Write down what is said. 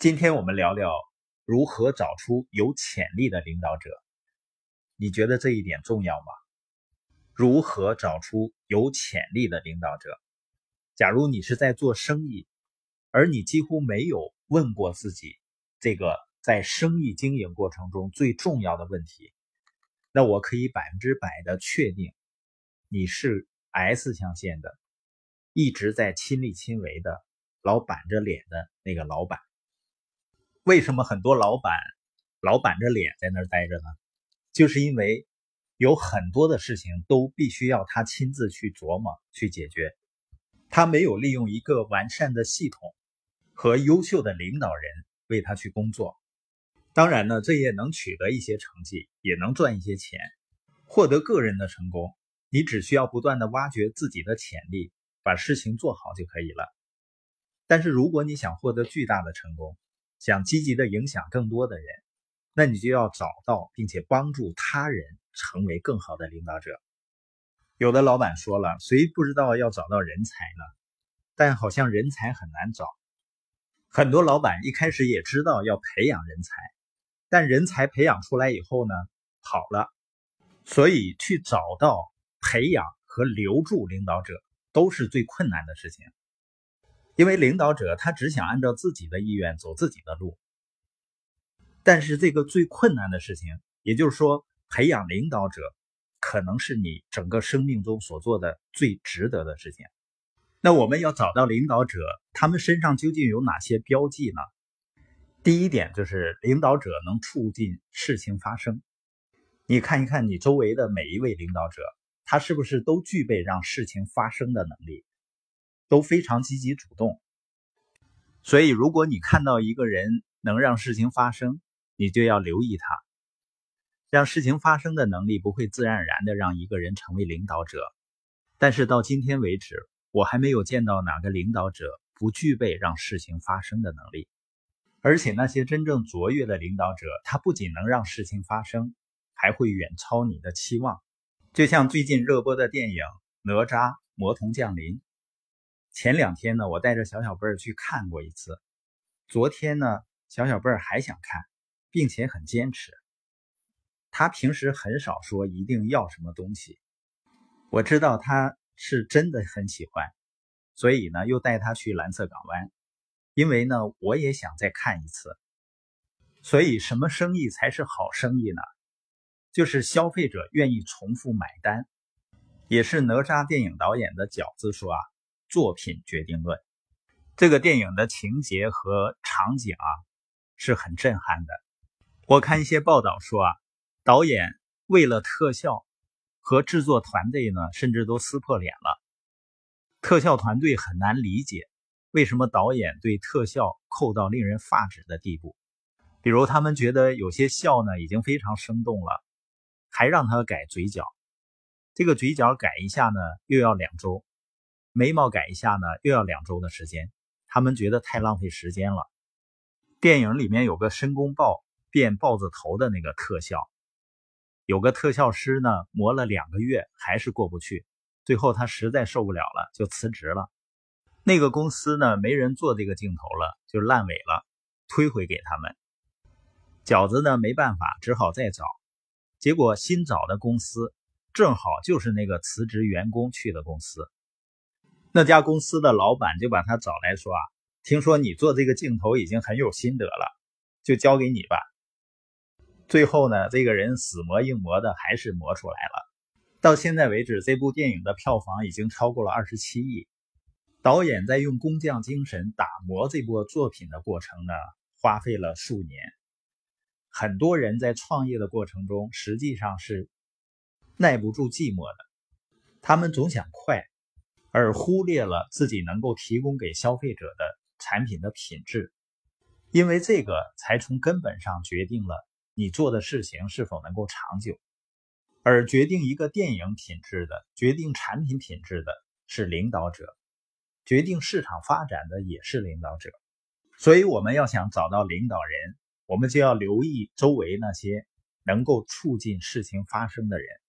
今天我们聊聊如何找出有潜力的领导者。你觉得这一点重要吗？如何找出有潜力的领导者？假如你是在做生意，而你几乎没有问过自己这个在生意经营过程中最重要的问题，那我可以百分之百的确定，你是 S 象限的，一直在亲力亲为的，老板着脸的那个老板。为什么很多老板老板着脸在那儿待着呢？就是因为有很多的事情都必须要他亲自去琢磨、去解决，他没有利用一个完善的系统和优秀的领导人为他去工作。当然呢，这也能取得一些成绩，也能赚一些钱，获得个人的成功。你只需要不断的挖掘自己的潜力，把事情做好就可以了。但是如果你想获得巨大的成功，想积极的影响更多的人，那你就要找到并且帮助他人成为更好的领导者。有的老板说了，谁不知道要找到人才呢？但好像人才很难找。很多老板一开始也知道要培养人才，但人才培养出来以后呢，跑了。所以去找到、培养和留住领导者都是最困难的事情。因为领导者他只想按照自己的意愿走自己的路，但是这个最困难的事情，也就是说培养领导者，可能是你整个生命中所做的最值得的事情。那我们要找到领导者，他们身上究竟有哪些标记呢？第一点就是领导者能促进事情发生。你看一看你周围的每一位领导者，他是不是都具备让事情发生的能力？都非常积极主动，所以如果你看到一个人能让事情发生，你就要留意他。让事情发生的能力不会自然而然的让一个人成为领导者，但是到今天为止，我还没有见到哪个领导者不具备让事情发生的能力。而且那些真正卓越的领导者，他不仅能让事情发生，还会远超你的期望。就像最近热播的电影《哪吒魔童降临》。前两天呢，我带着小小贝儿去看过一次。昨天呢，小小贝儿还想看，并且很坚持。他平时很少说一定要什么东西，我知道他是真的很喜欢，所以呢，又带他去蓝色港湾。因为呢，我也想再看一次。所以，什么生意才是好生意呢？就是消费者愿意重复买单。也是哪吒电影导演的饺子说啊。作品决定论，这个电影的情节和场景啊是很震撼的。我看一些报道说啊，导演为了特效和制作团队呢，甚至都撕破脸了。特效团队很难理解为什么导演对特效扣到令人发指的地步。比如他们觉得有些笑呢已经非常生动了，还让他改嘴角，这个嘴角改一下呢又要两周。眉毛改一下呢，又要两周的时间，他们觉得太浪费时间了。电影里面有个申公豹变豹子头的那个特效，有个特效师呢磨了两个月还是过不去，最后他实在受不了了，就辞职了。那个公司呢没人做这个镜头了，就烂尾了，推回给他们。饺子呢没办法，只好再找，结果新找的公司正好就是那个辞职员工去的公司。那家公司的老板就把他找来说：“啊，听说你做这个镜头已经很有心得了，就交给你吧。”最后呢，这个人死磨硬磨的还是磨出来了。到现在为止，这部电影的票房已经超过了二十七亿。导演在用工匠精神打磨这部作品的过程呢，花费了数年。很多人在创业的过程中，实际上是耐不住寂寞的，他们总想快。而忽略了自己能够提供给消费者的产品的品质，因为这个才从根本上决定了你做的事情是否能够长久。而决定一个电影品质的、决定产品品质的是领导者，决定市场发展的也是领导者。所以，我们要想找到领导人，我们就要留意周围那些能够促进事情发生的人。